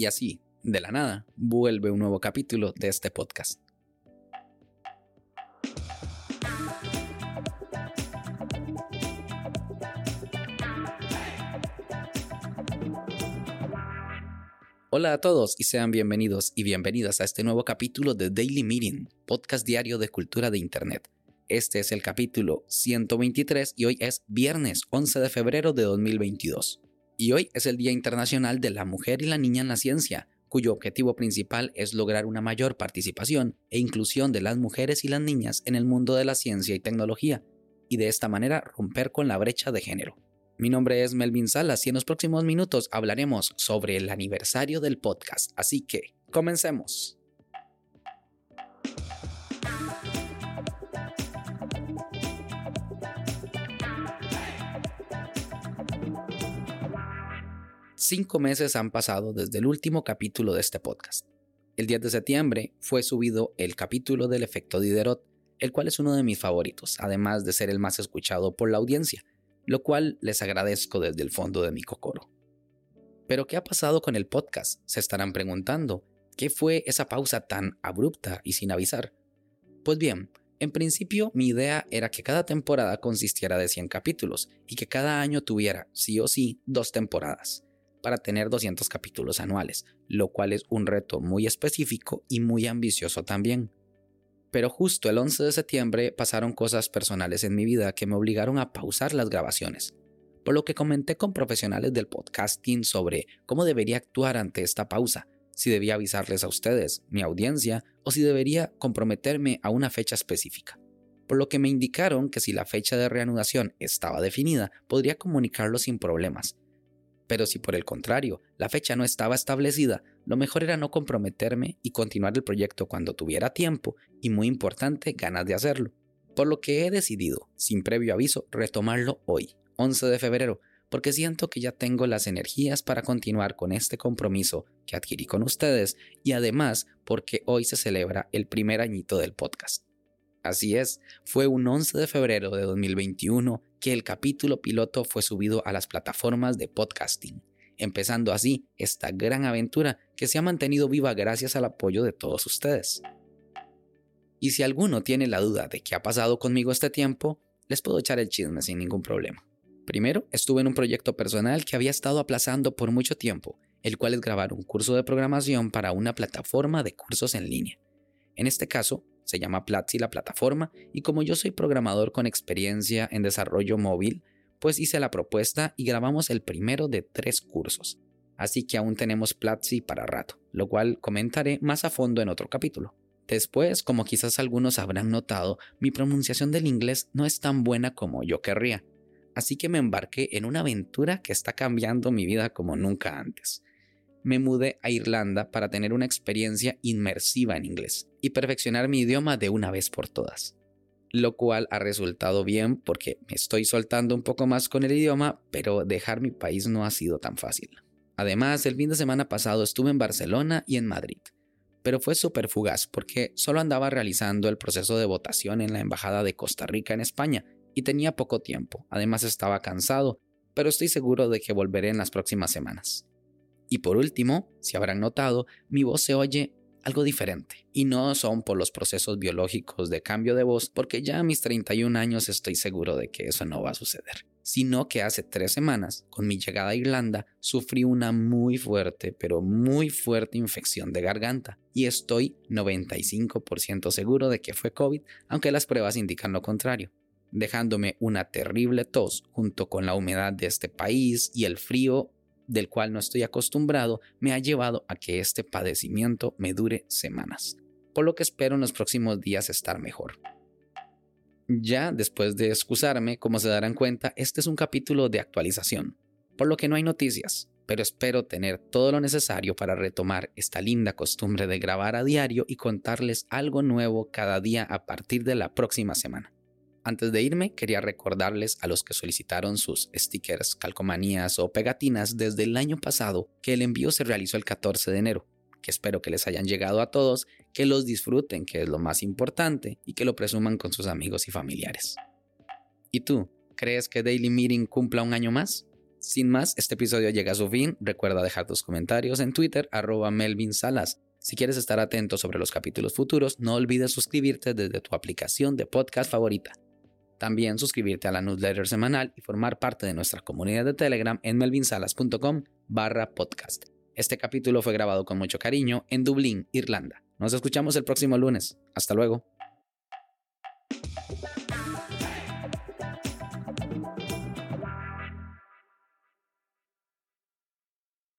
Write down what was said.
Y así, de la nada, vuelve un nuevo capítulo de este podcast. Hola a todos y sean bienvenidos y bienvenidas a este nuevo capítulo de Daily Meeting, podcast diario de cultura de Internet. Este es el capítulo 123 y hoy es viernes 11 de febrero de 2022. Y hoy es el Día Internacional de la Mujer y la Niña en la Ciencia, cuyo objetivo principal es lograr una mayor participación e inclusión de las mujeres y las niñas en el mundo de la ciencia y tecnología, y de esta manera romper con la brecha de género. Mi nombre es Melvin Salas y en los próximos minutos hablaremos sobre el aniversario del podcast, así que comencemos. Cinco meses han pasado desde el último capítulo de este podcast. El 10 de septiembre fue subido el capítulo del efecto Diderot, el cual es uno de mis favoritos, además de ser el más escuchado por la audiencia lo cual les agradezco desde el fondo de mi cocoro. Pero ¿qué ha pasado con el podcast? Se estarán preguntando. ¿Qué fue esa pausa tan abrupta y sin avisar? Pues bien, en principio mi idea era que cada temporada consistiera de 100 capítulos y que cada año tuviera, sí o sí, dos temporadas, para tener 200 capítulos anuales, lo cual es un reto muy específico y muy ambicioso también. Pero justo el 11 de septiembre pasaron cosas personales en mi vida que me obligaron a pausar las grabaciones, por lo que comenté con profesionales del podcasting sobre cómo debería actuar ante esta pausa, si debía avisarles a ustedes, mi audiencia, o si debería comprometerme a una fecha específica. Por lo que me indicaron que si la fecha de reanudación estaba definida, podría comunicarlo sin problemas, pero si por el contrario la fecha no estaba establecida, lo mejor era no comprometerme y continuar el proyecto cuando tuviera tiempo y muy importante ganas de hacerlo. Por lo que he decidido, sin previo aviso, retomarlo hoy, 11 de febrero, porque siento que ya tengo las energías para continuar con este compromiso que adquirí con ustedes y además porque hoy se celebra el primer añito del podcast. Así es, fue un 11 de febrero de 2021 que el capítulo piloto fue subido a las plataformas de podcasting, empezando así esta gran aventura que se ha mantenido viva gracias al apoyo de todos ustedes. Y si alguno tiene la duda de qué ha pasado conmigo este tiempo, les puedo echar el chisme sin ningún problema. Primero, estuve en un proyecto personal que había estado aplazando por mucho tiempo, el cual es grabar un curso de programación para una plataforma de cursos en línea. En este caso, se llama Platzi la plataforma y como yo soy programador con experiencia en desarrollo móvil, pues hice la propuesta y grabamos el primero de tres cursos. Así que aún tenemos Platzi para rato, lo cual comentaré más a fondo en otro capítulo. Después, como quizás algunos habrán notado, mi pronunciación del inglés no es tan buena como yo querría. Así que me embarqué en una aventura que está cambiando mi vida como nunca antes me mudé a Irlanda para tener una experiencia inmersiva en inglés y perfeccionar mi idioma de una vez por todas. Lo cual ha resultado bien porque me estoy soltando un poco más con el idioma, pero dejar mi país no ha sido tan fácil. Además, el fin de semana pasado estuve en Barcelona y en Madrid, pero fue súper fugaz porque solo andaba realizando el proceso de votación en la Embajada de Costa Rica en España y tenía poco tiempo. Además estaba cansado, pero estoy seguro de que volveré en las próximas semanas. Y por último, si habrán notado, mi voz se oye algo diferente. Y no son por los procesos biológicos de cambio de voz, porque ya a mis 31 años estoy seguro de que eso no va a suceder. Sino que hace tres semanas, con mi llegada a Irlanda, sufrí una muy fuerte, pero muy fuerte infección de garganta. Y estoy 95% seguro de que fue COVID, aunque las pruebas indican lo contrario dejándome una terrible tos junto con la humedad de este país y el frío del cual no estoy acostumbrado me ha llevado a que este padecimiento me dure semanas, por lo que espero en los próximos días estar mejor. Ya después de excusarme, como se darán cuenta, este es un capítulo de actualización, por lo que no hay noticias, pero espero tener todo lo necesario para retomar esta linda costumbre de grabar a diario y contarles algo nuevo cada día a partir de la próxima semana. Antes de irme, quería recordarles a los que solicitaron sus stickers, calcomanías o pegatinas desde el año pasado que el envío se realizó el 14 de enero, que espero que les hayan llegado a todos, que los disfruten, que es lo más importante, y que lo presuman con sus amigos y familiares. ¿Y tú, crees que Daily Meeting cumpla un año más? Sin más, este episodio llega a su fin. Recuerda dejar tus comentarios en Twitter, arroba Melvin Salas. Si quieres estar atento sobre los capítulos futuros, no olvides suscribirte desde tu aplicación de podcast favorita. También suscribirte a la newsletter semanal y formar parte de nuestra comunidad de Telegram en melvinsalas.com barra podcast. Este capítulo fue grabado con mucho cariño en Dublín, Irlanda. Nos escuchamos el próximo lunes. Hasta luego.